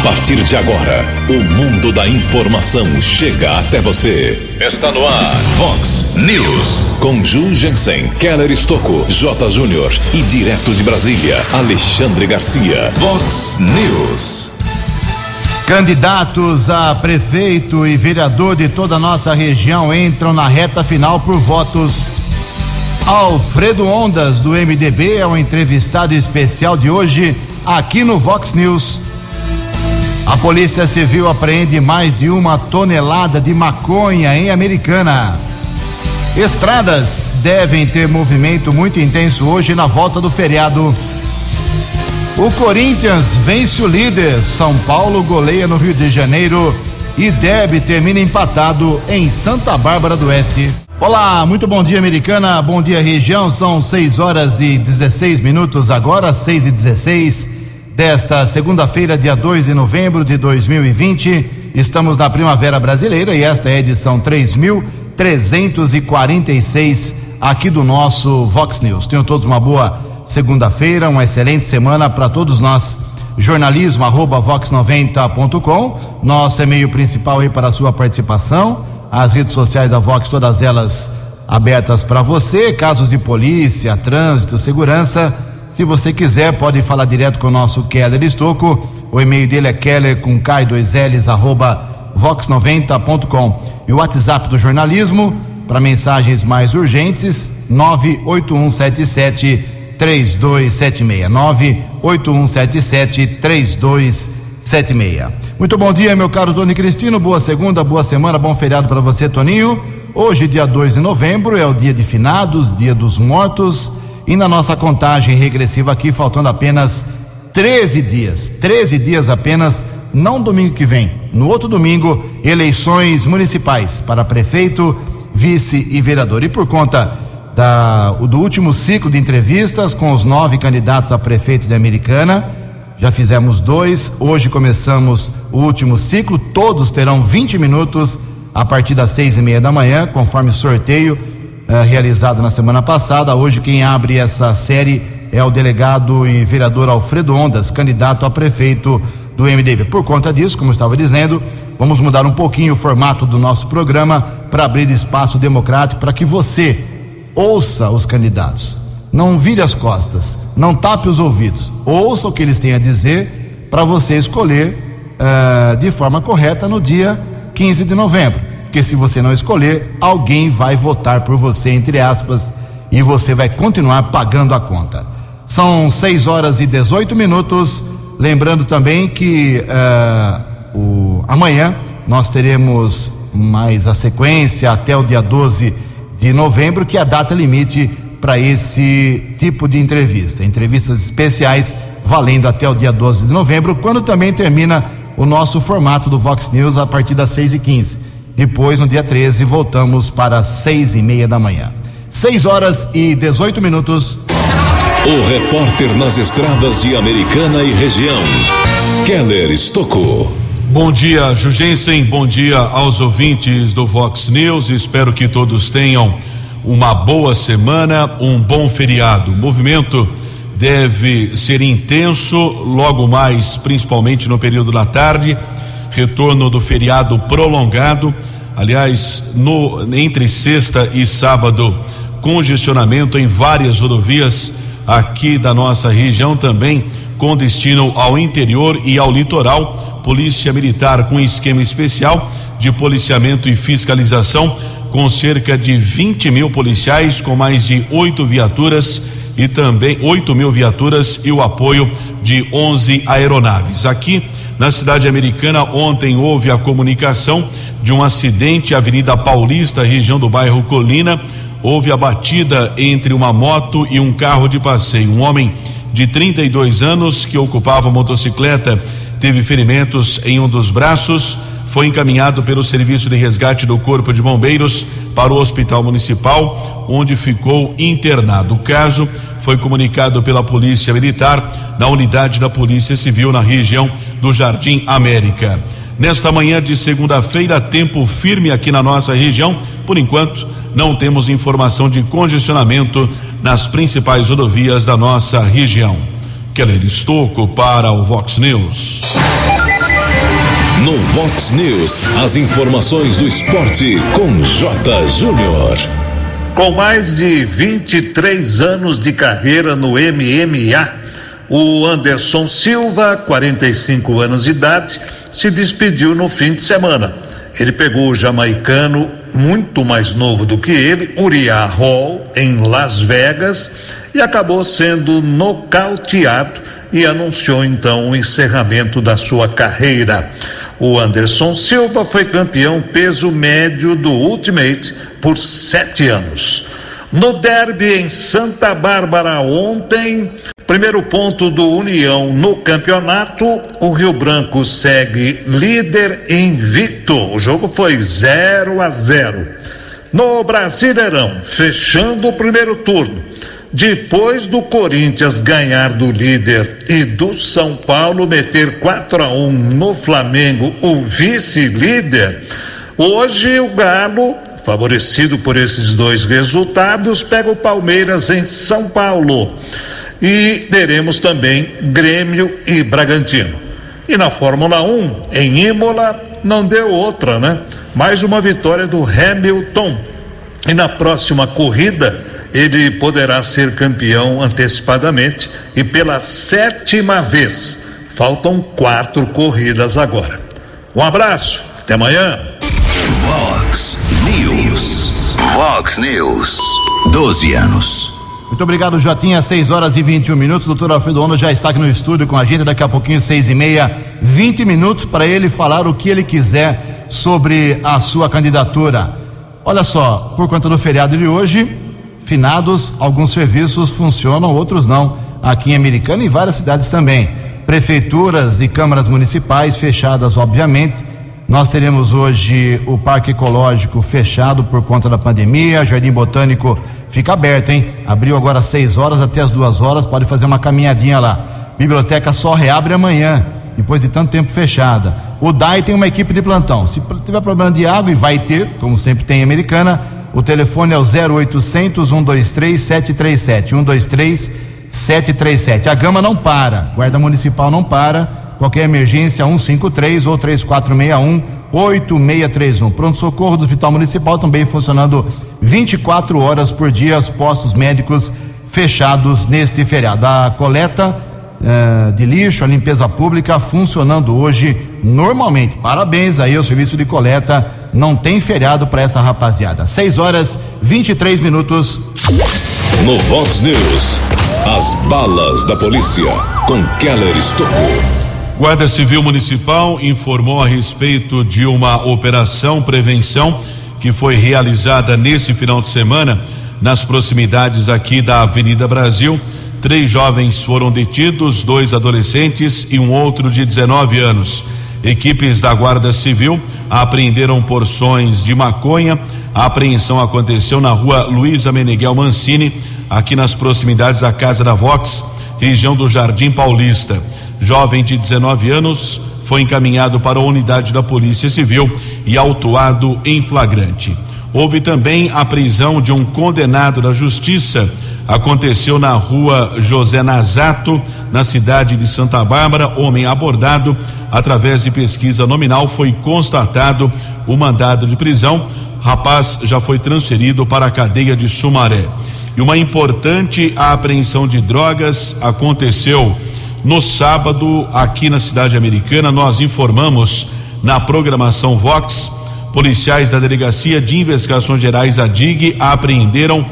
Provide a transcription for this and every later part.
A partir de agora, o mundo da informação chega até você. Está no ar, Fox News. Com Ju Jensen, Keller Estocco, J. Júnior e direto de Brasília, Alexandre Garcia. Fox News. Candidatos a prefeito e vereador de toda a nossa região entram na reta final por votos. Alfredo Ondas, do MDB, é o entrevistado especial de hoje aqui no Vox News. A Polícia Civil apreende mais de uma tonelada de maconha em Americana. Estradas devem ter movimento muito intenso hoje na volta do feriado. O Corinthians vence o líder. São Paulo goleia no Rio de Janeiro e deve termina empatado em Santa Bárbara do Oeste. Olá, muito bom dia, Americana. Bom dia, região. São 6 horas e 16 minutos agora, 6 e 16 desta segunda-feira, dia 2 de novembro de 2020. Estamos na Primavera Brasileira e esta é a edição 3346 aqui do nosso Vox News. Tenham todos uma boa segunda-feira, uma excelente semana para todos nós. Jornalismo arroba vox90.com, nosso e-mail principal aí para a sua participação. As redes sociais da Vox, todas elas abertas para você. Casos de polícia, trânsito, segurança se você quiser, pode falar direto com o nosso Keller Estocco. O e-mail dele é keller com k 2 ls arroba vox90.com. E o WhatsApp do jornalismo, para mensagens mais urgentes, 98177 3276. 98177 3276. Muito bom dia, meu caro Tony Cristino. Boa segunda, boa semana, bom feriado para você, Toninho. Hoje, dia 2 de novembro, é o dia de finados, dia dos mortos. E na nossa contagem regressiva aqui, faltando apenas 13 dias, 13 dias apenas, não domingo que vem, no outro domingo, eleições municipais para prefeito, vice e vereador. E por conta da, do último ciclo de entrevistas com os nove candidatos a prefeito de Americana, já fizemos dois, hoje começamos o último ciclo, todos terão 20 minutos a partir das seis e meia da manhã, conforme sorteio uh, realizado na semana passada. Hoje, quem abre essa série é o delegado e vereador Alfredo Ondas, candidato a prefeito do MDB. Por conta disso, como eu estava dizendo, vamos mudar um pouquinho o formato do nosso programa para abrir espaço democrático para que você ouça os candidatos. Não vire as costas, não tape os ouvidos. Ouça o que eles têm a dizer para você escolher uh, de forma correta no dia 15 de novembro. Porque se você não escolher, alguém vai votar por você, entre aspas, e você vai continuar pagando a conta. São 6 horas e 18 minutos. Lembrando também que uh, o, amanhã nós teremos mais a sequência até o dia 12 de novembro, que é a data limite para esse tipo de entrevista. Entrevistas especiais valendo até o dia 12 de novembro, quando também termina o nosso formato do Vox News a partir das 6 e 15 depois, no dia 13, voltamos para as seis e meia da manhã. 6 horas e 18 minutos. O repórter nas estradas de Americana e região, Keller Estocou. Bom dia, Jugensen. Bom dia aos ouvintes do Vox News. Espero que todos tenham uma boa semana, um bom feriado. O movimento deve ser intenso, logo mais, principalmente no período da tarde. Retorno do feriado prolongado Aliás, no, entre sexta e sábado, congestionamento em várias rodovias aqui da nossa região também, com destino ao interior e ao litoral. Polícia Militar com esquema especial de policiamento e fiscalização, com cerca de 20 mil policiais, com mais de oito viaturas e também 8 mil viaturas e o apoio de 11 aeronaves. Aqui na cidade americana, ontem houve a comunicação de um acidente, Avenida Paulista, região do bairro Colina. Houve a batida entre uma moto e um carro de passeio. Um homem de 32 anos que ocupava motocicleta teve ferimentos em um dos braços. Foi encaminhado pelo Serviço de Resgate do Corpo de Bombeiros para o Hospital Municipal, onde ficou internado. O caso foi comunicado pela Polícia Militar na unidade da Polícia Civil na região do Jardim América. Nesta manhã de segunda-feira, tempo firme aqui na nossa região. Por enquanto, não temos informação de congestionamento nas principais rodovias da nossa região. Keller Estocco para o Vox News. No Vox News, as informações do esporte com J. Júnior. Com mais de 23 anos de carreira no MMA, o Anderson Silva, 45 anos de idade, se despediu no fim de semana. Ele pegou o jamaicano muito mais novo do que ele, Uriah Hall, em Las Vegas, e acabou sendo nocauteado e anunciou então o encerramento da sua carreira. O Anderson Silva foi campeão peso médio do Ultimate por sete anos. No derby em Santa Bárbara ontem, primeiro ponto do União no campeonato, o Rio Branco segue líder invicto. O jogo foi 0 a 0. No Brasileirão, fechando o primeiro turno, depois do Corinthians ganhar do líder e do São Paulo meter 4 a 1 no Flamengo, o vice-líder, hoje o Galo, favorecido por esses dois resultados, pega o Palmeiras em São Paulo. E teremos também Grêmio e Bragantino. E na Fórmula 1, em Imola, não deu outra, né? Mais uma vitória do Hamilton. E na próxima corrida, ele poderá ser campeão antecipadamente e pela sétima vez. Faltam quatro corridas agora. Um abraço, até amanhã. Vox Vox News. 12 anos. Muito obrigado, Jotinha. 6 horas e 21 minutos. Doutor Alfredo Ono já está aqui no estúdio com a gente. Daqui a pouquinho, seis e meia, 20 minutos para ele falar o que ele quiser sobre a sua candidatura. Olha só, por conta do feriado de hoje, finados, alguns serviços funcionam, outros não. Aqui em Americana e várias cidades também. Prefeituras e câmaras municipais fechadas, obviamente. Nós teremos hoje o Parque Ecológico fechado por conta da pandemia, Jardim Botânico fica aberto, hein? Abriu agora às 6 horas até as 2 horas, pode fazer uma caminhadinha lá. Biblioteca só reabre amanhã, depois de tanto tempo fechada. O DAI tem uma equipe de plantão. Se tiver problema de água, e vai ter, como sempre tem em Americana, o telefone é o 0800 123 737. 123 737. A gama não para, Guarda Municipal não para. Qualquer emergência 153 ou 3461 8631. Pronto socorro do Hospital Municipal também funcionando 24 horas por dia, os postos médicos fechados neste feriado. A coleta eh, de lixo, a limpeza pública funcionando hoje normalmente. Parabéns aí ao serviço de coleta. Não tem feriado para essa rapaziada. 6 horas 23 minutos. No Vox News, as balas da polícia com Keller Estocou. Guarda Civil Municipal informou a respeito de uma operação prevenção que foi realizada nesse final de semana nas proximidades aqui da Avenida Brasil. Três jovens foram detidos, dois adolescentes e um outro de 19 anos. Equipes da Guarda Civil apreenderam porções de maconha. A apreensão aconteceu na rua Luísa Meneghel Mancini, aqui nas proximidades da Casa da Vox, região do Jardim Paulista. Jovem de 19 anos foi encaminhado para a unidade da Polícia Civil e autuado em flagrante. Houve também a prisão de um condenado da Justiça. Aconteceu na rua José Nazato, na cidade de Santa Bárbara. Homem abordado através de pesquisa nominal foi constatado o mandado de prisão. Rapaz já foi transferido para a cadeia de Sumaré. E uma importante apreensão de drogas aconteceu no sábado, aqui na cidade americana, nós informamos na programação Vox, policiais da Delegacia de Investigações Gerais, a DIG, apreenderam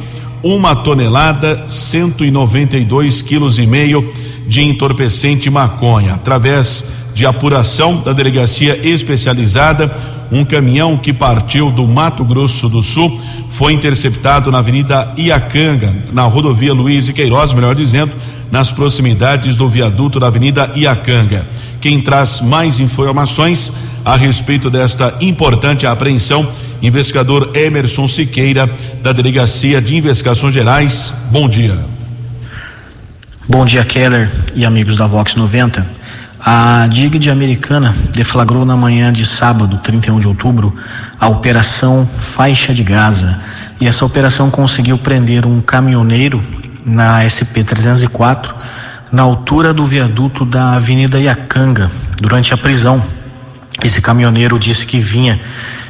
uma tonelada, 192 quilos e meio de entorpecente maconha. Através de apuração da delegacia especializada, um caminhão que partiu do Mato Grosso do Sul foi interceptado na Avenida Iacanga, na rodovia Luiz e Queiroz, melhor dizendo, nas proximidades do viaduto da Avenida Iacanga. Quem traz mais informações a respeito desta importante apreensão, investigador Emerson Siqueira, da Delegacia de Investigações Gerais. Bom dia. Bom dia, Keller e amigos da Vox 90. A DIG de Americana deflagrou na manhã de sábado, 31 de outubro, a Operação Faixa de Gaza. E essa operação conseguiu prender um caminhoneiro na SP 304, na altura do viaduto da Avenida Iacanga, durante a prisão. Esse caminhoneiro disse que vinha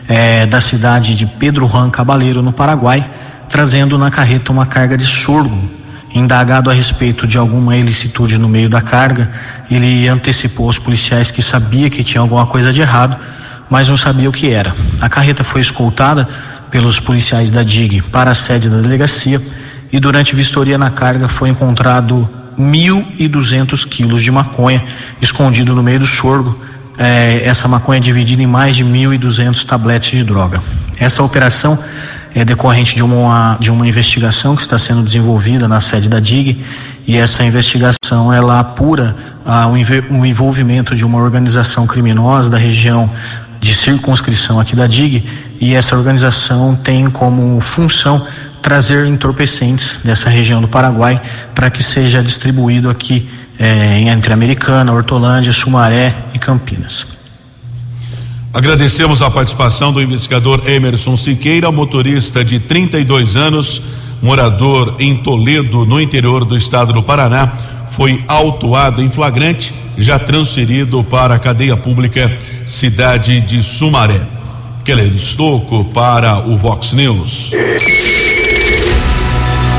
é, da cidade de Pedro Juan Cabaleiro, no Paraguai, trazendo na carreta uma carga de sorgo. Indagado a respeito de alguma ilicitude no meio da carga, ele antecipou aos policiais que sabia que tinha alguma coisa de errado, mas não sabia o que era. A carreta foi escoltada pelos policiais da DIG para a sede da delegacia e durante vistoria na carga foi encontrado 1.200 quilos de maconha escondido no meio do sorgo. É, essa maconha é dividida em mais de 1.200 tabletes de droga. Essa operação é decorrente de uma, de uma investigação que está sendo desenvolvida na sede da DIG e essa investigação ela apura ah, o envolvimento de uma organização criminosa da região de circunscrição aqui da DIG e essa organização tem como função trazer entorpecentes dessa região do Paraguai para que seja distribuído aqui eh, entre Americana, Hortolândia, Sumaré e Campinas. Agradecemos a participação do investigador Emerson Siqueira, motorista de 32 anos, morador em Toledo, no interior do estado do Paraná, foi autuado em flagrante, já transferido para a cadeia pública cidade de Sumaré. Keller Estocco para o Vox News.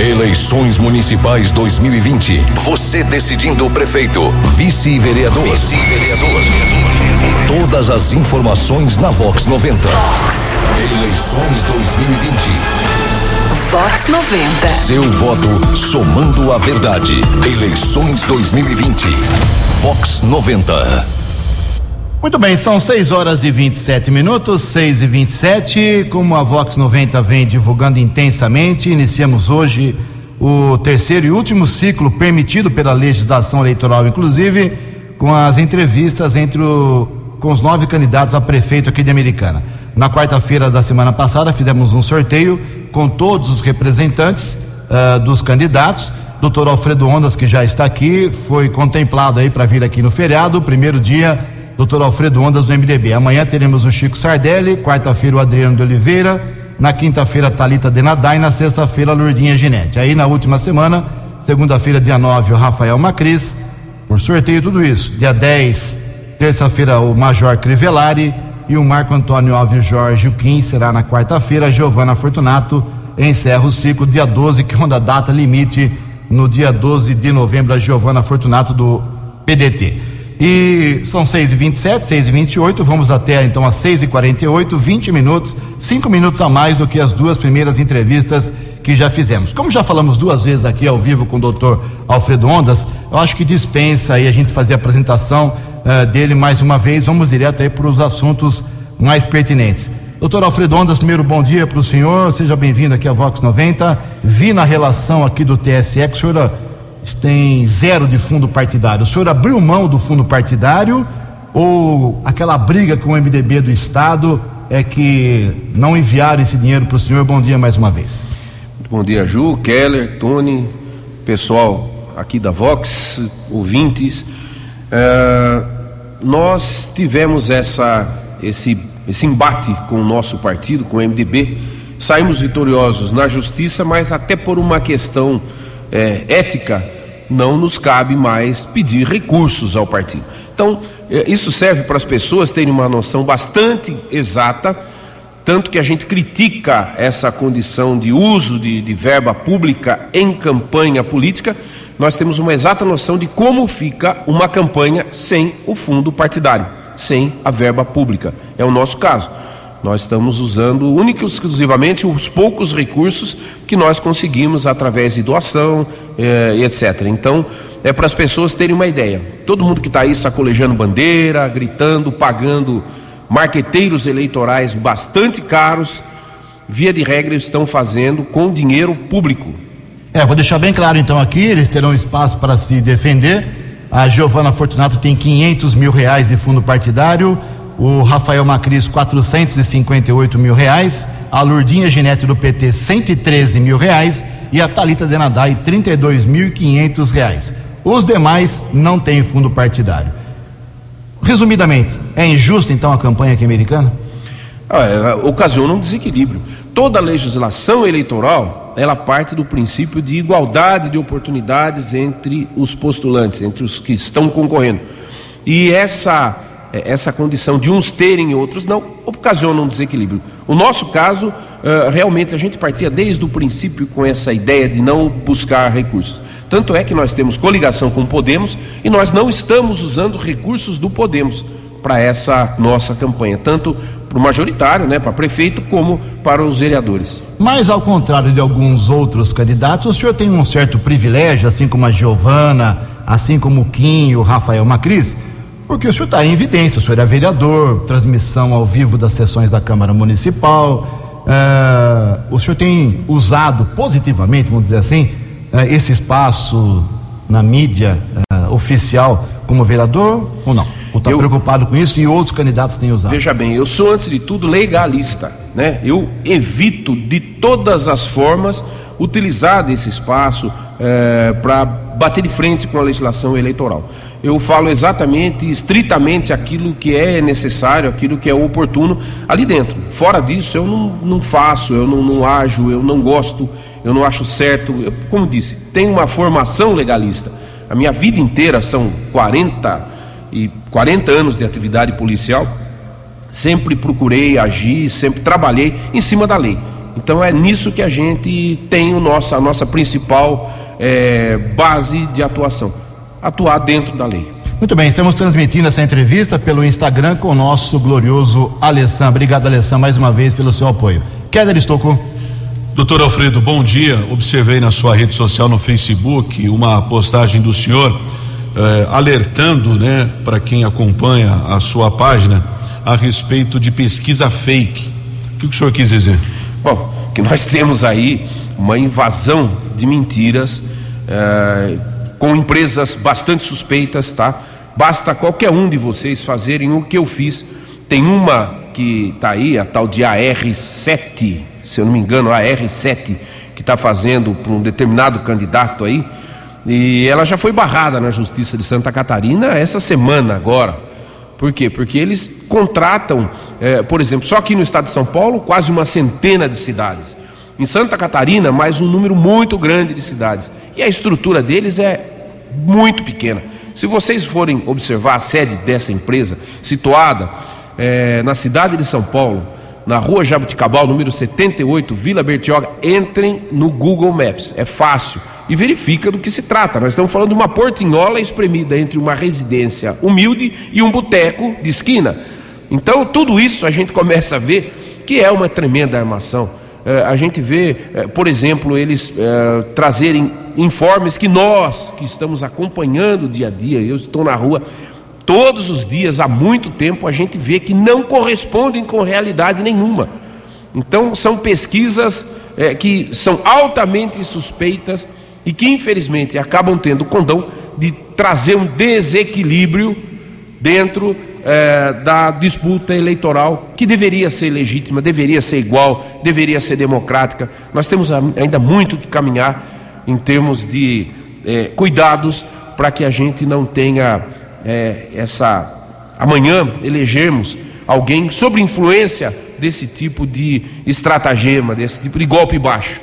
Eleições Municipais 2020. Você decidindo o prefeito, vice-vereador. Vice-vereador. Todas as informações na Vox 90. Vox. Eleições 2020. Vox 90. Seu voto somando a verdade. Eleições 2020. Vox 90. Muito bem, são 6 horas e 27 minutos, 6 e 27 Como a Vox 90 vem divulgando intensamente, iniciamos hoje o terceiro e último ciclo permitido pela legislação eleitoral, inclusive, com as entrevistas entre o, com os nove candidatos a prefeito aqui de Americana. Na quarta-feira da semana passada, fizemos um sorteio com todos os representantes uh, dos candidatos. Doutor Alfredo Ondas, que já está aqui, foi contemplado aí para vir aqui no feriado, primeiro dia doutor Alfredo Ondas do MDB. Amanhã teremos o Chico Sardelli, quarta-feira o Adriano de Oliveira, na quinta-feira Talita Denadai, na sexta-feira Lourdinha Ginete. Aí na última semana, segunda-feira, dia 9, o Rafael Macris, por sorteio tudo isso. Dia 10, terça-feira o Major Crivellari e o Marco Antônio Alves Jorge Kim será na quarta-feira, Giovana Fortunato encerra o ciclo dia 12, que é uma data limite no dia 12 de novembro, a Giovana Fortunato do PDT. E são 6 e 27 6 e 28 vamos até então às 6 e 48 20 minutos, 5 minutos a mais do que as duas primeiras entrevistas que já fizemos. Como já falamos duas vezes aqui ao vivo com o doutor Alfredo Ondas, eu acho que dispensa aí a gente fazer a apresentação uh, dele mais uma vez. Vamos direto aí para os assuntos mais pertinentes. Doutor Alfredo Ondas, primeiro bom dia para o senhor, seja bem-vindo aqui à Vox 90. Vi na relação aqui do TSE que o senhor tem zero de fundo partidário. O senhor abriu mão do fundo partidário ou aquela briga com o MDB do Estado é que não enviaram esse dinheiro para o senhor? Bom dia mais uma vez. Bom dia, Ju, Keller, Tony, pessoal aqui da Vox, ouvintes. É, nós tivemos essa, esse, esse embate com o nosso partido, com o MDB. Saímos vitoriosos na justiça, mas até por uma questão é, ética não nos cabe mais pedir recursos ao partido. Então, é, isso serve para as pessoas terem uma noção bastante exata, tanto que a gente critica essa condição de uso de, de verba pública em campanha política, nós temos uma exata noção de como fica uma campanha sem o fundo partidário, sem a verba pública. É o nosso caso. Nós estamos usando única e exclusivamente os poucos recursos que nós conseguimos através de doação, eh, etc. Então, é para as pessoas terem uma ideia. Todo mundo que está aí sacolejando bandeira, gritando, pagando marqueteiros eleitorais bastante caros, via de regra estão fazendo com dinheiro público. É, vou deixar bem claro então aqui, eles terão espaço para se defender. A Giovana Fortunato tem 500 mil reais de fundo partidário o Rafael Macris 458 mil reais, a Lurdinha Ginete do PT 113 mil reais e a Talita Denadai 32.500 reais. Os demais não têm fundo partidário. Resumidamente, é injusta então a campanha aqui americana? Ah, ocasiona um desequilíbrio. Toda legislação eleitoral ela parte do princípio de igualdade de oportunidades entre os postulantes, entre os que estão concorrendo. E essa essa condição de uns terem e outros não, ocasiona um desequilíbrio. O nosso caso, uh, realmente a gente partia desde o princípio com essa ideia de não buscar recursos. Tanto é que nós temos coligação com o Podemos e nós não estamos usando recursos do Podemos para essa nossa campanha, tanto para o majoritário, né, para prefeito, como para os vereadores. Mas ao contrário de alguns outros candidatos, o senhor tem um certo privilégio, assim como a Giovana, assim como o Kim o Rafael Macris, porque o senhor está em evidência, o senhor é vereador, transmissão ao vivo das sessões da Câmara Municipal, uh, o senhor tem usado positivamente, vamos dizer assim, uh, esse espaço na mídia uh, oficial como vereador ou não? Ou está preocupado com isso e outros candidatos têm usado? Veja bem, eu sou, antes de tudo, legalista. Né? Eu evito de todas as formas utilizar desse espaço para bater de frente com a legislação eleitoral. Eu falo exatamente, estritamente aquilo que é necessário, aquilo que é oportuno ali dentro. Fora disso, eu não, não faço, eu não, não ajo, eu não gosto, eu não acho certo. Eu, como disse, tenho uma formação legalista. A minha vida inteira são 40 e 40 anos de atividade policial, sempre procurei agir, sempre trabalhei em cima da lei. Então é nisso que a gente tem o nosso, a nossa principal é, base de atuação, atuar dentro da lei. Muito bem, estamos transmitindo essa entrevista pelo Instagram com o nosso glorioso Alessan. Obrigado, Alessan, mais uma vez pelo seu apoio. Keller Estocou. Doutor Alfredo, bom dia. Observei na sua rede social no Facebook uma postagem do senhor eh, alertando, né, para quem acompanha a sua página a respeito de pesquisa fake. O que o senhor quis dizer? Bom, que nós temos aí uma invasão de mentiras eh, com empresas bastante suspeitas, tá? Basta qualquer um de vocês fazerem o que eu fiz. Tem uma que está aí, a tal de AR7, se eu não me engano, AR7, que está fazendo para um determinado candidato aí e ela já foi barrada na Justiça de Santa Catarina essa semana agora. Por quê? Porque eles contratam, é, por exemplo, só aqui no estado de São Paulo, quase uma centena de cidades. Em Santa Catarina, mais um número muito grande de cidades. E a estrutura deles é muito pequena. Se vocês forem observar a sede dessa empresa, situada é, na cidade de São Paulo, na rua Jabuticabal, número 78, Vila Bertioga, entrem no Google Maps. É fácil e verifica do que se trata. Nós estamos falando de uma portinhola espremida entre uma residência humilde e um boteco de esquina. Então, tudo isso a gente começa a ver que é uma tremenda armação. É, a gente vê, é, por exemplo, eles é, trazerem informes que nós, que estamos acompanhando dia a dia, eu estou na rua todos os dias, há muito tempo, a gente vê que não correspondem com realidade nenhuma. Então, são pesquisas que são altamente suspeitas e que infelizmente acabam tendo o condão de trazer um desequilíbrio dentro é, da disputa eleitoral que deveria ser legítima, deveria ser igual, deveria ser democrática. Nós temos ainda muito que caminhar em termos de é, cuidados para que a gente não tenha é, essa. Amanhã elegermos alguém sob influência desse tipo de estratagema, desse tipo de golpe baixo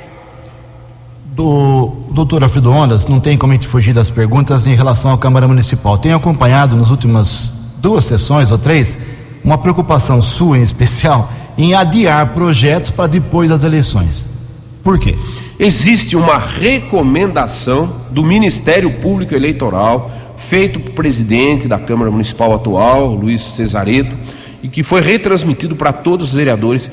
do doutor Alfredo Ondas, não tem como a gente fugir das perguntas em relação à Câmara Municipal. Tenho acompanhado nas últimas duas sessões ou três uma preocupação sua em especial em adiar projetos para depois das eleições. Por quê? Existe uma recomendação do Ministério Público Eleitoral, feito para o presidente da Câmara Municipal atual, Luiz Cesareto, e que foi retransmitido para todos os vereadores,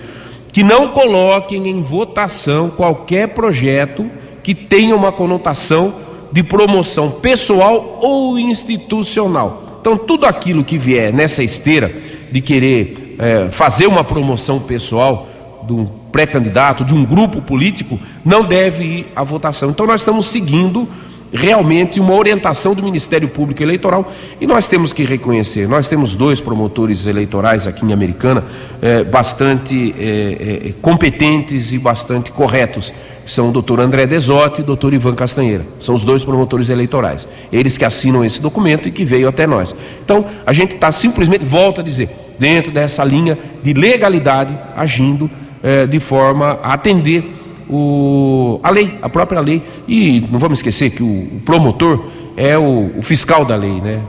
que não coloquem em votação qualquer projeto que tenha uma conotação de promoção pessoal ou institucional. Então, tudo aquilo que vier nessa esteira de querer é, fazer uma promoção pessoal de um pré-candidato, de um grupo político, não deve ir à votação. Então, nós estamos seguindo realmente uma orientação do Ministério Público Eleitoral e nós temos que reconhecer, nós temos dois promotores eleitorais aqui em Americana é, bastante é, é, competentes e bastante corretos são o doutor André Desotti e o doutor Ivan Castanheira. São os dois promotores eleitorais. Eles que assinam esse documento e que veio até nós. Então, a gente está simplesmente, volto a dizer, dentro dessa linha de legalidade, agindo eh, de forma a atender o, a lei, a própria lei. E não vamos esquecer que o, o promotor é o, o fiscal da lei, né?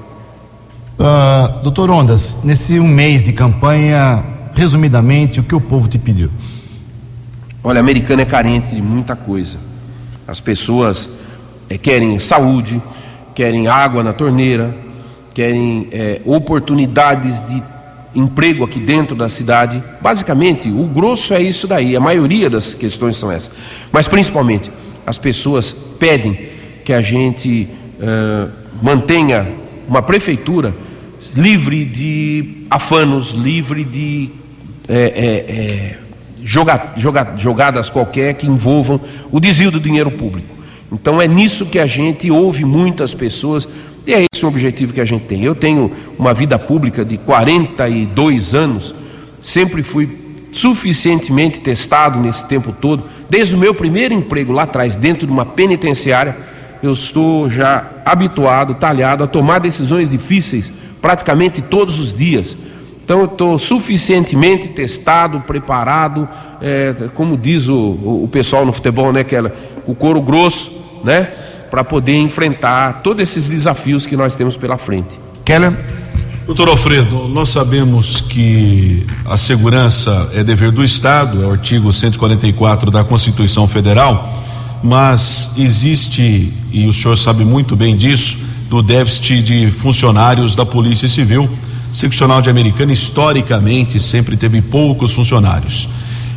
Uh, doutor Ondas, nesse um mês de campanha, resumidamente, o que o povo te pediu? Olha, a americana é carente de muita coisa. As pessoas é, querem saúde, querem água na torneira, querem é, oportunidades de emprego aqui dentro da cidade. Basicamente, o grosso é isso daí, a maioria das questões são essas. Mas principalmente, as pessoas pedem que a gente uh, mantenha uma prefeitura livre de afanos, livre de é, é, é, joga, joga, jogadas qualquer que envolvam o desvio do dinheiro público. Então é nisso que a gente ouve muitas pessoas e é esse o objetivo que a gente tem. Eu tenho uma vida pública de 42 anos, sempre fui suficientemente testado nesse tempo todo, desde o meu primeiro emprego lá atrás, dentro de uma penitenciária, eu estou já habituado, talhado a tomar decisões difíceis praticamente todos os dias. Então eu estou suficientemente testado, preparado, é, como diz o, o, pessoal no futebol, né, que é o couro grosso, né, para poder enfrentar todos esses desafios que nós temos pela frente. Keller. Doutor Alfredo, nós sabemos que a segurança é dever do Estado, é o artigo 144 da Constituição Federal, mas existe, e o senhor sabe muito bem disso, do déficit de funcionários da Polícia Civil. Seccional de Americana, historicamente, sempre teve poucos funcionários.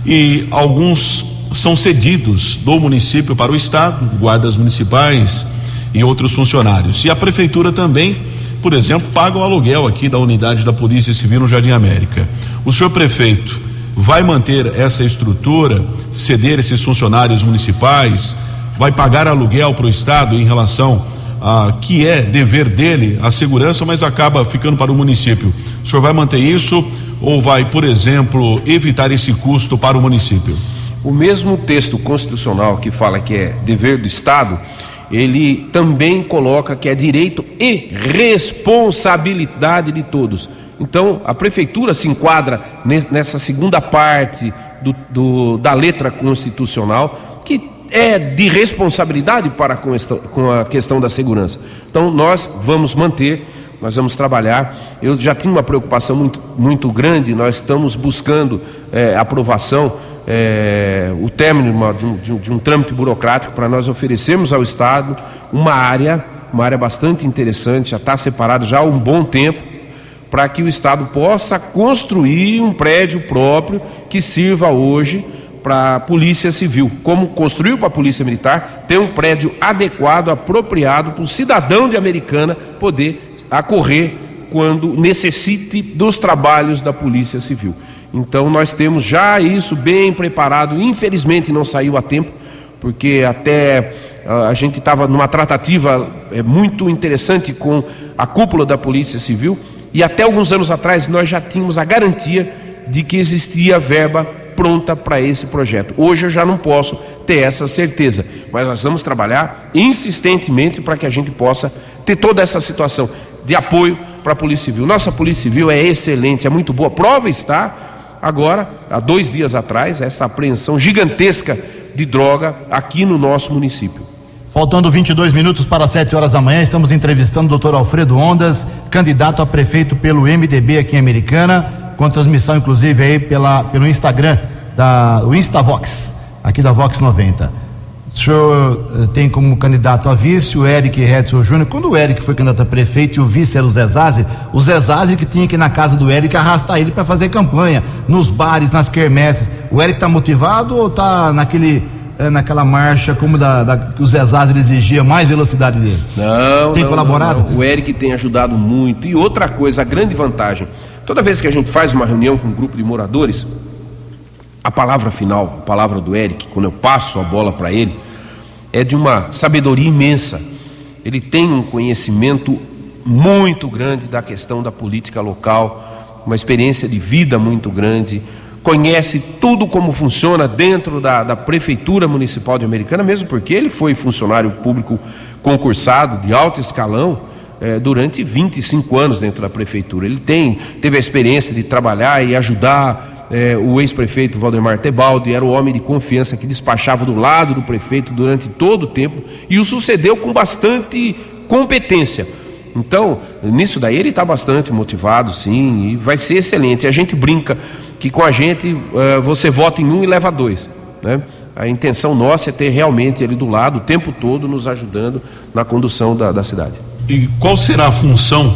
E alguns são cedidos do município para o Estado, guardas municipais e outros funcionários. E a Prefeitura também, por exemplo, paga o aluguel aqui da unidade da Polícia Civil no Jardim América. O senhor prefeito vai manter essa estrutura, ceder esses funcionários municipais, vai pagar aluguel para o Estado em relação a que é dever dele a segurança, mas acaba ficando para o município. O senhor vai manter isso ou vai, por exemplo, evitar esse custo para o município? O mesmo texto constitucional que fala que é dever do Estado, ele também coloca que é direito e responsabilidade de todos. Então, a prefeitura se enquadra nessa segunda parte do, do, da letra constitucional, que é de responsabilidade para com, esta, com a questão da segurança. Então, nós vamos manter, nós vamos trabalhar. Eu já tinha uma preocupação muito, muito grande, nós estamos buscando é, aprovação, é, o término de um, de, um, de um trâmite burocrático para nós oferecermos ao Estado uma área, uma área bastante interessante, já está separado já há um bom tempo para que o Estado possa construir um prédio próprio que sirva hoje para a Polícia Civil. Como construiu para a Polícia Militar, ter um prédio adequado, apropriado para o cidadão de Americana poder acorrer quando necessite dos trabalhos da Polícia Civil. Então nós temos já isso bem preparado. Infelizmente não saiu a tempo, porque até a gente estava numa tratativa é, muito interessante com a cúpula da Polícia Civil e até alguns anos atrás nós já tínhamos a garantia de que existia verba pronta para esse projeto. Hoje eu já não posso ter essa certeza, mas nós vamos trabalhar insistentemente para que a gente possa ter toda essa situação de apoio para a Polícia Civil. Nossa Polícia Civil é excelente, é muito boa. Prova está agora, há dois dias atrás, essa apreensão gigantesca de droga aqui no nosso município. Faltando 22 minutos para 7 horas da manhã, estamos entrevistando o doutor Alfredo Ondas, candidato a prefeito pelo MDB aqui em Americana, com transmissão inclusive aí pela, pelo Instagram, da, o Instavox, aqui da Vox 90. O senhor eh, tem como candidato a vice o Eric Redson Júnior. Quando o Eric foi candidato a prefeito e o vice era o Zezazi, o Zezazi que tinha que ir na casa do Eric arrastar ele para fazer campanha, nos bares, nas quermesses. O Eric está motivado ou está naquele é, naquela marcha como da, da, o Zé Zazir exigia mais velocidade dele? Não, tem não, colaborado? Não, não. O Eric tem ajudado muito. E outra coisa, a grande vantagem, toda vez que a gente faz uma reunião com um grupo de moradores, a palavra final, a palavra do Eric, quando eu passo a bola para ele, é de uma sabedoria imensa. Ele tem um conhecimento muito grande da questão da política local, uma experiência de vida muito grande, conhece tudo como funciona dentro da, da Prefeitura Municipal de Americana, mesmo porque ele foi funcionário público concursado de alto escalão é, durante 25 anos dentro da Prefeitura. Ele tem, teve a experiência de trabalhar e ajudar é, o ex-prefeito Valdemar Tebaldi, era o homem de confiança que despachava do lado do prefeito durante todo o tempo e o sucedeu com bastante competência. Então, nisso daí ele está bastante motivado, sim, e vai ser excelente. A gente brinca que com a gente uh, você vota em um e leva dois. Né? A intenção nossa é ter realmente ele do lado o tempo todo nos ajudando na condução da, da cidade. E qual será a função,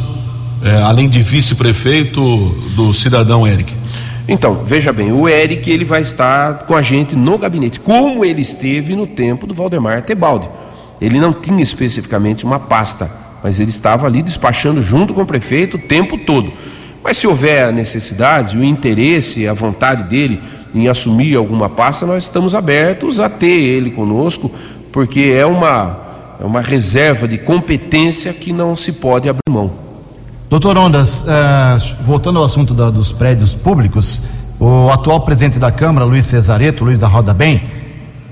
eh, além de vice-prefeito, do cidadão Eric? Então, veja bem, o Eric ele vai estar com a gente no gabinete, como ele esteve no tempo do Valdemar Tebaldi. Ele não tinha especificamente uma pasta, mas ele estava ali despachando junto com o prefeito o tempo todo. Mas se houver a necessidade, o interesse, a vontade dele em assumir alguma pasta, nós estamos abertos a ter ele conosco, porque é uma, é uma reserva de competência que não se pode abrir mão. Doutor Ondas, uh, voltando ao assunto da, dos prédios públicos, o atual presidente da Câmara, Luiz Cesareto, Luiz da Roda Bem,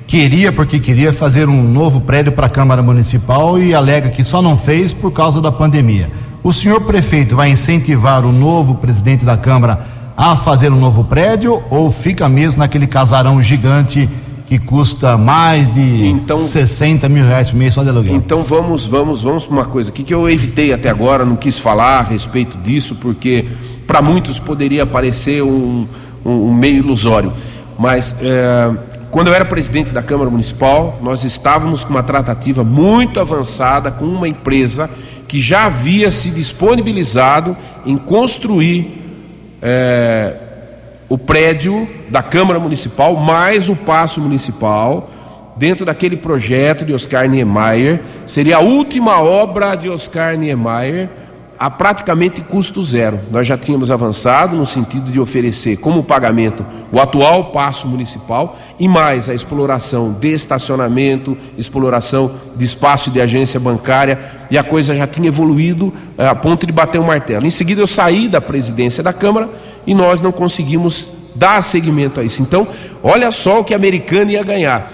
queria, porque queria fazer um novo prédio para a Câmara Municipal e alega que só não fez por causa da pandemia. O senhor prefeito vai incentivar o novo presidente da Câmara a fazer um novo prédio ou fica mesmo naquele casarão gigante que custa mais de então, 60 mil reais por mês só de aluguel? Então vamos, vamos, vamos para uma coisa aqui que eu evitei até agora, não quis falar a respeito disso, porque para muitos poderia parecer um, um, um meio ilusório. Mas é, quando eu era presidente da Câmara Municipal, nós estávamos com uma tratativa muito avançada com uma empresa que já havia se disponibilizado em construir é, o prédio da Câmara Municipal, mais o Paço Municipal, dentro daquele projeto de Oscar Niemeyer. Seria a última obra de Oscar Niemeyer a praticamente custo zero. Nós já tínhamos avançado no sentido de oferecer como pagamento o atual passo municipal e mais a exploração de estacionamento, exploração de espaço de agência bancária e a coisa já tinha evoluído eh, a ponto de bater o um martelo. Em seguida eu saí da presidência da Câmara e nós não conseguimos dar seguimento a isso. Então, olha só o que a americana ia ganhar.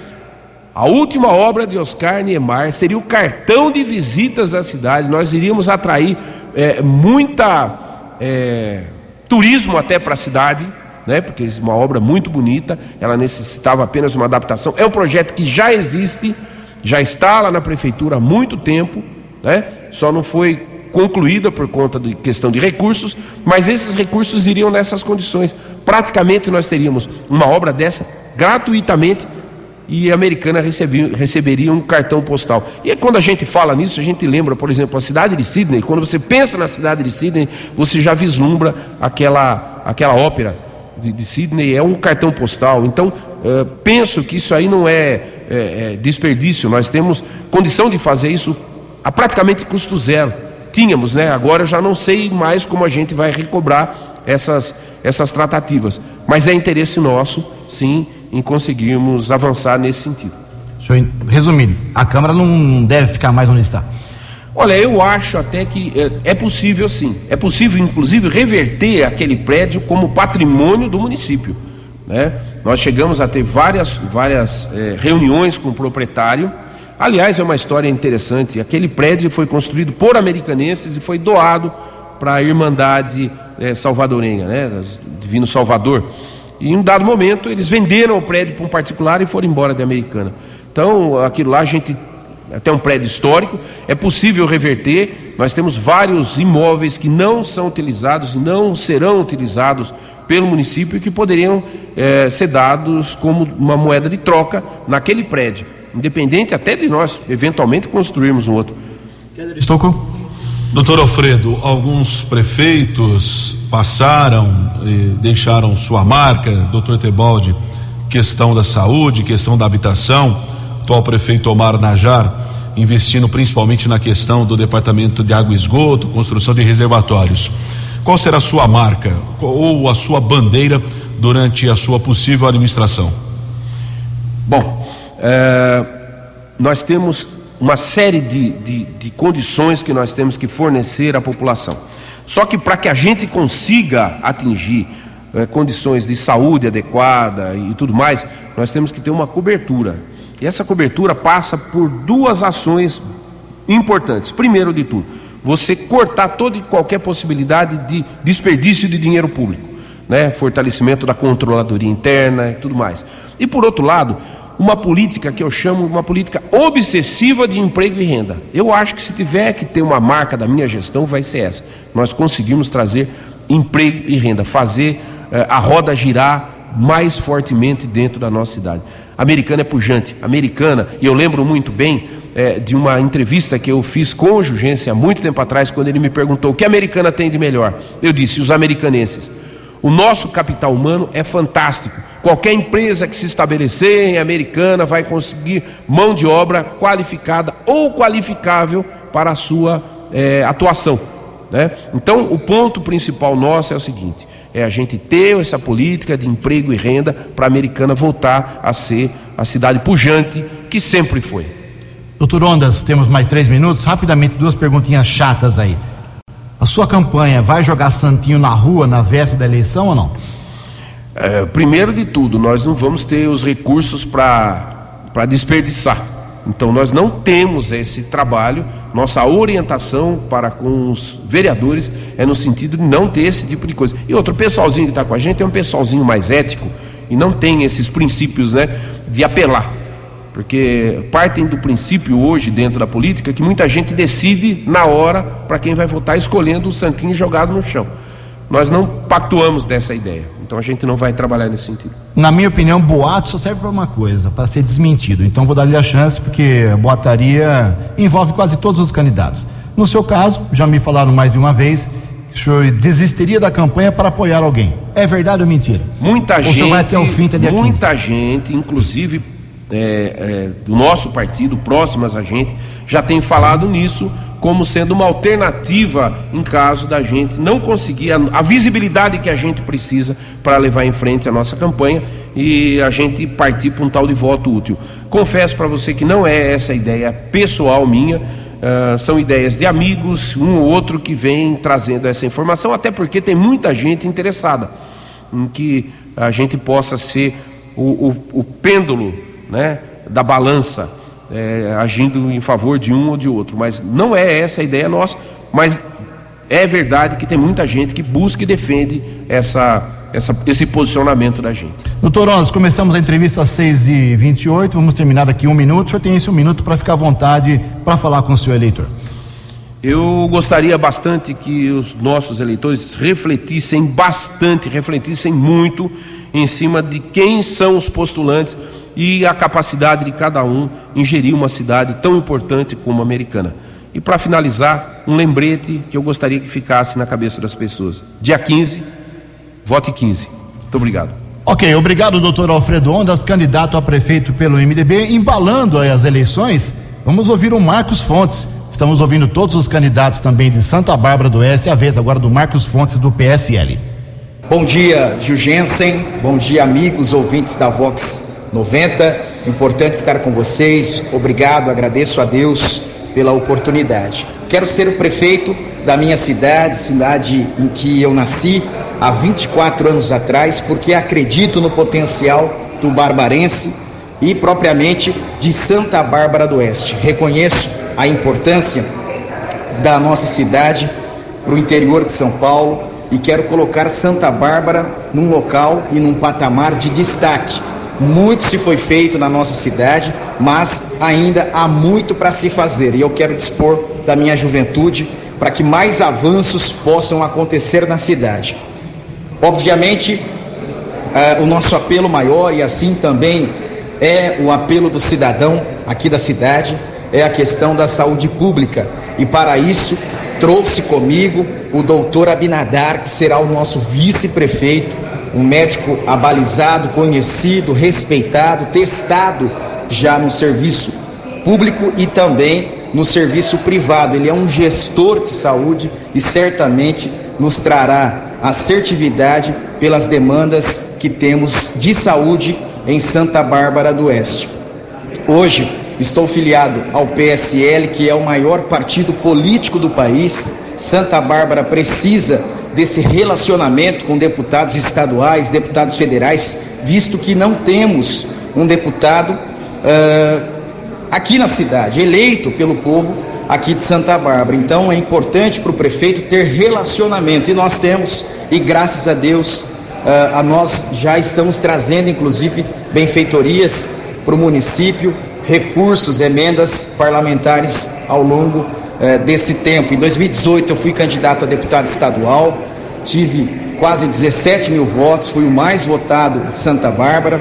A última obra de Oscar Niemeyer seria o cartão de visitas da cidade. Nós iríamos atrair é, muita é, turismo até para a cidade, né? Porque é uma obra muito bonita. Ela necessitava apenas uma adaptação. É um projeto que já existe, já está lá na prefeitura há muito tempo, né? Só não foi concluída por conta de questão de recursos, mas esses recursos iriam nessas condições. Praticamente nós teríamos uma obra dessa gratuitamente e a americana recebia, receberia um cartão postal. E quando a gente fala nisso, a gente lembra, por exemplo, a cidade de Sydney. Quando você pensa na cidade de Sydney, você já vislumbra aquela, aquela ópera de, de Sydney, é um cartão postal. Então, uh, penso que isso aí não é, é, é, desperdício. Nós temos condição de fazer isso a praticamente custo zero. Tínhamos, né? Agora eu já não sei mais como a gente vai recobrar essas, essas tratativas. Mas é interesse nosso, sim, em conseguirmos avançar nesse sentido. Resumindo, a Câmara não deve ficar mais onde está. Olha, eu acho até que é, é, possível sim. É possível, inclusive, reverter aquele prédio como patrimônio do município. Né? Nós chegamos a ter várias, várias é, reuniões com o proprietário. Aliás, é uma história interessante. Aquele prédio foi construído por americanenses e foi doado para a Irmandade é, Salvadorenha, né? Divino Salvador. E em um dado momento eles venderam o prédio para um particular e foram embora de Americana. Então, aquilo lá a gente até um prédio histórico, é possível reverter. Nós temos vários imóveis que não são utilizados, não serão utilizados pelo município e que poderiam é, ser dados como uma moeda de troca naquele prédio, independente até de nós eventualmente construirmos um outro. Estocou? Doutor Alfredo, alguns prefeitos passaram e deixaram sua marca, doutor Tebaldi, questão da saúde, questão da habitação, atual prefeito Omar Najar, investindo principalmente na questão do departamento de água e esgoto, construção de reservatórios. Qual será a sua marca ou a sua bandeira durante a sua possível administração? Bom, é, nós temos uma série de, de, de condições que nós temos que fornecer à população. Só que para que a gente consiga atingir é, condições de saúde adequada e tudo mais, nós temos que ter uma cobertura. E essa cobertura passa por duas ações importantes. Primeiro de tudo, você cortar toda e qualquer possibilidade de desperdício de dinheiro público, né? fortalecimento da controladoria interna e tudo mais. E por outro lado, uma política que eu chamo uma política obsessiva de emprego e renda. Eu acho que se tiver que ter uma marca da minha gestão, vai ser essa. Nós conseguimos trazer emprego e renda, fazer eh, a roda girar mais fortemente dentro da nossa cidade. Americana é pujante. Americana, e eu lembro muito bem eh, de uma entrevista que eu fiz com o Jugência há muito tempo atrás, quando ele me perguntou o que a americana tem de melhor. Eu disse: os americanenses. O nosso capital humano é fantástico. Qualquer empresa que se estabelecer em Americana vai conseguir mão de obra qualificada ou qualificável para a sua é, atuação. Né? Então, o ponto principal nosso é o seguinte: é a gente ter essa política de emprego e renda para a Americana voltar a ser a cidade pujante que sempre foi. Doutor Ondas, temos mais três minutos. Rapidamente, duas perguntinhas chatas aí. A sua campanha vai jogar Santinho na rua na véspera da eleição ou não? É, primeiro de tudo, nós não vamos ter os recursos para desperdiçar. Então, nós não temos esse trabalho. Nossa orientação para com os vereadores é no sentido de não ter esse tipo de coisa. E outro pessoalzinho que está com a gente é um pessoalzinho mais ético e não tem esses princípios né, de apelar. Porque partem do princípio hoje, dentro da política, que muita gente decide na hora para quem vai votar, escolhendo o santinho jogado no chão. Nós não pactuamos dessa ideia. Então a gente não vai trabalhar nesse sentido. Na minha opinião, boato só serve para uma coisa, para ser desmentido. Então vou dar-lhe a chance, porque a boataria envolve quase todos os candidatos. No seu caso, já me falaram mais de uma vez, que o senhor desistiria da campanha para apoiar alguém. É verdade ou mentira? Muita ou gente. vai até o fim até muita 15? gente, inclusive é, é, do nosso partido, próximas a gente, já tem falado nisso como sendo uma alternativa em caso da gente não conseguir a, a visibilidade que a gente precisa para levar em frente a nossa campanha e a gente partir para um tal de voto útil. Confesso para você que não é essa ideia pessoal minha. Uh, são ideias de amigos, um ou outro que vem trazendo essa informação, até porque tem muita gente interessada em que a gente possa ser o, o, o pêndulo né, da balança, é, agindo em favor de um ou de outro. Mas não é essa a ideia nossa, mas é verdade que tem muita gente que busca e defende essa, essa, esse posicionamento da gente. Doutor Oz, começamos a entrevista às 6h28, vamos terminar daqui um minuto. O senhor tem esse um minuto para ficar à vontade para falar com o seu eleitor. Eu gostaria bastante que os nossos eleitores refletissem bastante, refletissem muito em cima de quem são os postulantes e a capacidade de cada um em gerir uma cidade tão importante como a americana. E para finalizar, um lembrete que eu gostaria que ficasse na cabeça das pessoas. Dia 15, vote 15. Muito obrigado. Ok, obrigado, doutor Alfredo Ondas, candidato a prefeito pelo MDB. Embalando as eleições, vamos ouvir o Marcos Fontes. Estamos ouvindo todos os candidatos também de Santa Bárbara do Oeste, a vez agora do Marcos Fontes do PSL. Bom dia, Jugensen. Bom dia, amigos ouvintes da Vox 90. Importante estar com vocês. Obrigado, agradeço a Deus pela oportunidade. Quero ser o prefeito da minha cidade, cidade em que eu nasci há 24 anos atrás, porque acredito no potencial do barbarense e propriamente de Santa Bárbara do Oeste. Reconheço a importância da nossa cidade para o interior de São Paulo e quero colocar Santa Bárbara num local e num patamar de destaque muito se foi feito na nossa cidade, mas ainda há muito para se fazer. E eu quero dispor da minha juventude para que mais avanços possam acontecer na cidade. Obviamente, uh, o nosso apelo maior, e assim também é o apelo do cidadão aqui da cidade, é a questão da saúde pública. E para isso, trouxe comigo o doutor Abinadar, que será o nosso vice-prefeito um médico abalizado, conhecido, respeitado, testado já no serviço público e também no serviço privado. Ele é um gestor de saúde e certamente nos trará assertividade pelas demandas que temos de saúde em Santa Bárbara do Oeste. Hoje estou filiado ao PSL, que é o maior partido político do país. Santa Bárbara precisa desse relacionamento com deputados estaduais, deputados federais, visto que não temos um deputado uh, aqui na cidade, eleito pelo povo aqui de Santa Bárbara. Então é importante para o prefeito ter relacionamento e nós temos, e graças a Deus, uh, a nós já estamos trazendo, inclusive, benfeitorias para o município recursos, emendas parlamentares ao longo eh, desse tempo. Em 2018 eu fui candidato a deputado estadual, tive quase 17 mil votos, fui o mais votado de Santa Bárbara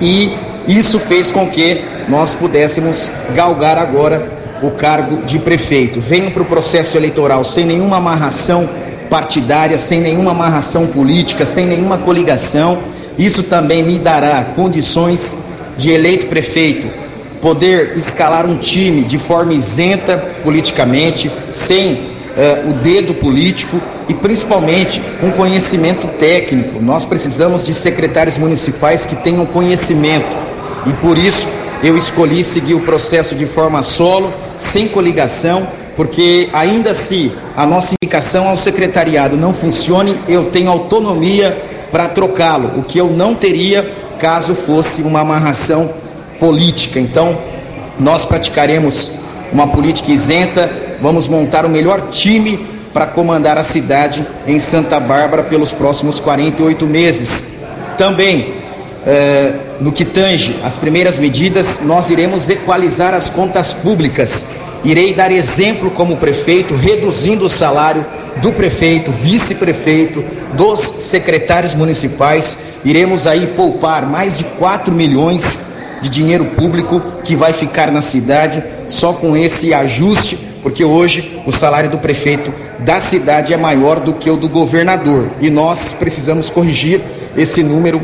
e isso fez com que nós pudéssemos galgar agora o cargo de prefeito. Venho para o processo eleitoral sem nenhuma amarração partidária, sem nenhuma amarração política, sem nenhuma coligação. Isso também me dará condições de eleito prefeito poder escalar um time de forma isenta politicamente, sem uh, o dedo político e principalmente com conhecimento técnico. Nós precisamos de secretários municipais que tenham conhecimento e por isso eu escolhi seguir o processo de forma solo, sem coligação, porque ainda se a nossa indicação ao secretariado não funcione, eu tenho autonomia para trocá-lo, o que eu não teria caso fosse uma amarração política. Então, nós praticaremos uma política isenta, vamos montar o melhor time para comandar a cidade em Santa Bárbara pelos próximos 48 meses. Também, eh, no que tange as primeiras medidas, nós iremos equalizar as contas públicas. Irei dar exemplo como prefeito, reduzindo o salário do prefeito, vice-prefeito, dos secretários municipais. Iremos aí poupar mais de 4 milhões de dinheiro público que vai ficar na cidade só com esse ajuste, porque hoje o salário do prefeito da cidade é maior do que o do governador e nós precisamos corrigir esse número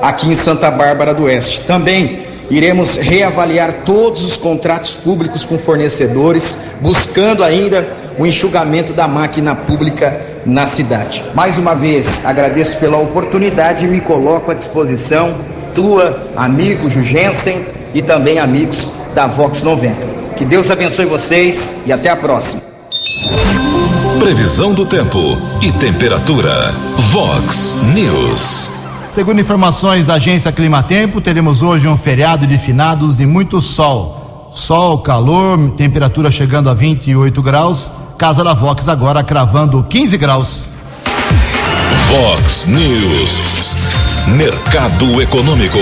aqui em Santa Bárbara do Oeste. Também iremos reavaliar todos os contratos públicos com fornecedores, buscando ainda o enxugamento da máquina pública na cidade. Mais uma vez, agradeço pela oportunidade e me coloco à disposição tua, amigo Jugensen e também amigos da Vox 90. Que Deus abençoe vocês e até a próxima. Previsão do tempo e temperatura. Vox News. Segundo informações da agência Climatempo, teremos hoje um feriado de finados de muito sol. Sol, calor, temperatura chegando a 28 graus. Casa da Vox agora cravando 15 graus. Vox News. Mercado Econômico.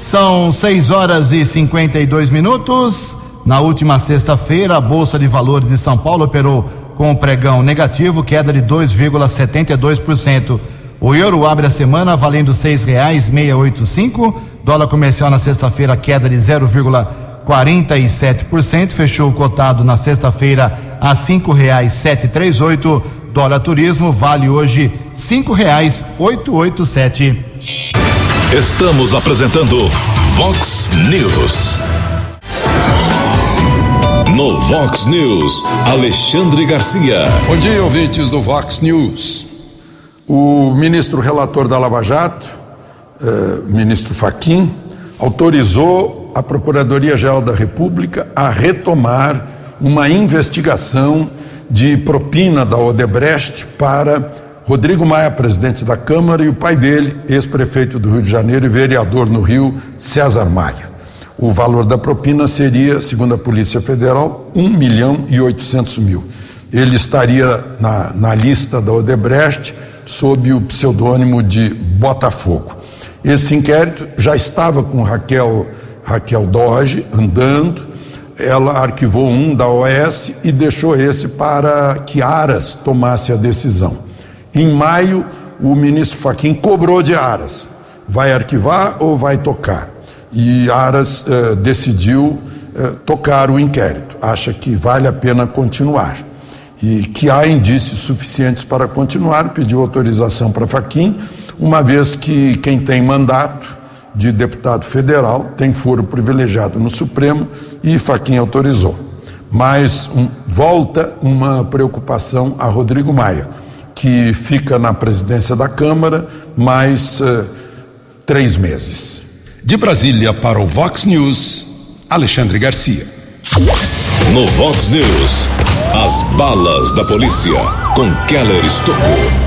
São 6 horas e 52 minutos. Na última sexta-feira, a Bolsa de Valores de São Paulo operou com um pregão negativo, queda de 2,72%. O euro abre a semana valendo seis reais meia oito cinco. Dólar comercial na sexta-feira queda de 0,47%. Fechou cotado na sexta-feira a cinco reais sete três oito. Dólar turismo vale hoje cinco reais oito oito sete. Estamos apresentando Vox News. No Vox News, Alexandre Garcia. Bom dia, ouvintes do Vox News. O ministro relator da Lava Jato, eh, ministro Faquim, autorizou a Procuradoria-Geral da República a retomar uma investigação de propina da Odebrecht para Rodrigo Maia, presidente da Câmara, e o pai dele, ex-prefeito do Rio de Janeiro e vereador no Rio, César Maia. O valor da propina seria, segundo a Polícia Federal, 1 milhão e 800 mil. Ele estaria na, na lista da Odebrecht sob o pseudônimo de Botafogo. Esse inquérito já estava com Raquel, Raquel Doge andando, ela arquivou um da OS e deixou esse para que Aras tomasse a decisão. Em maio, o ministro Faquim cobrou de Aras: vai arquivar ou vai tocar? E Aras eh, decidiu eh, tocar o inquérito, acha que vale a pena continuar e que há indícios suficientes para continuar, pediu autorização para Faquim, uma vez que quem tem mandato de deputado federal tem foro privilegiado no Supremo e Faquim autorizou. Mas um, volta uma preocupação a Rodrigo Maia, que fica na presidência da Câmara mais uh, três meses. De Brasília para o Vox News, Alexandre Garcia. No Vox News, as balas da polícia com Keller Estocou.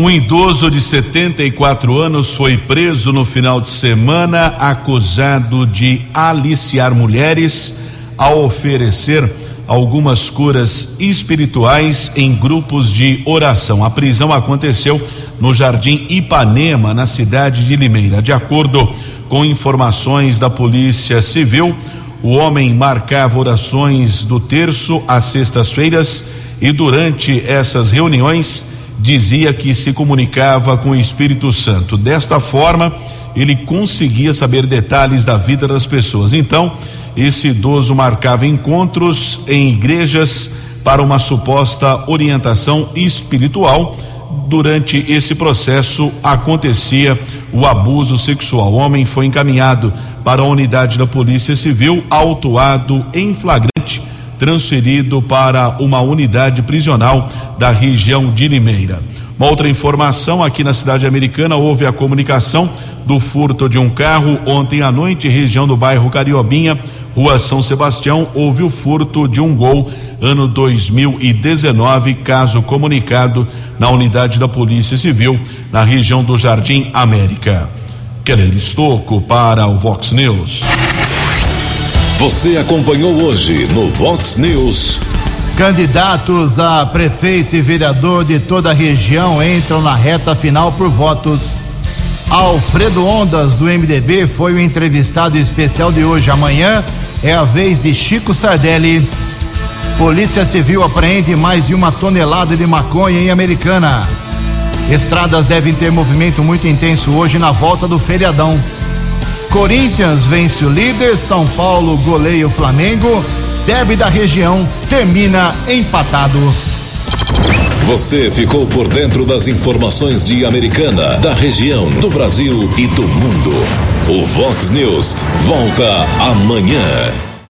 Um idoso de 74 anos foi preso no final de semana acusado de aliciar mulheres ao oferecer algumas curas espirituais em grupos de oração. A prisão aconteceu no Jardim Ipanema, na cidade de Limeira. De acordo com informações da Polícia Civil. O homem marcava orações do terço às sextas-feiras e durante essas reuniões dizia que se comunicava com o Espírito Santo. Desta forma, ele conseguia saber detalhes da vida das pessoas. Então, esse idoso marcava encontros em igrejas para uma suposta orientação espiritual. Durante esse processo acontecia o abuso sexual. O homem foi encaminhado para a unidade da Polícia Civil, autuado em flagrante, transferido para uma unidade prisional da região de Limeira. Uma outra informação aqui na cidade americana houve a comunicação do furto de um carro ontem à noite, região do bairro Cariobinha, Rua São Sebastião, houve o furto de um gol ano 2019, caso comunicado na unidade da Polícia Civil na região do Jardim América. Keller Estocco para o Vox News. Você acompanhou hoje no Vox News. Candidatos a prefeito e vereador de toda a região entram na reta final por votos. Alfredo Ondas, do MDB, foi o entrevistado especial de hoje. Amanhã é a vez de Chico Sardelli. Polícia Civil apreende mais de uma tonelada de maconha em Americana. Estradas devem ter movimento muito intenso hoje na volta do feriadão. Corinthians vence o líder, São Paulo goleia o Flamengo. Derby da região termina empatado. Você ficou por dentro das informações de Americana, da região, do Brasil e do mundo. O Vox News volta amanhã.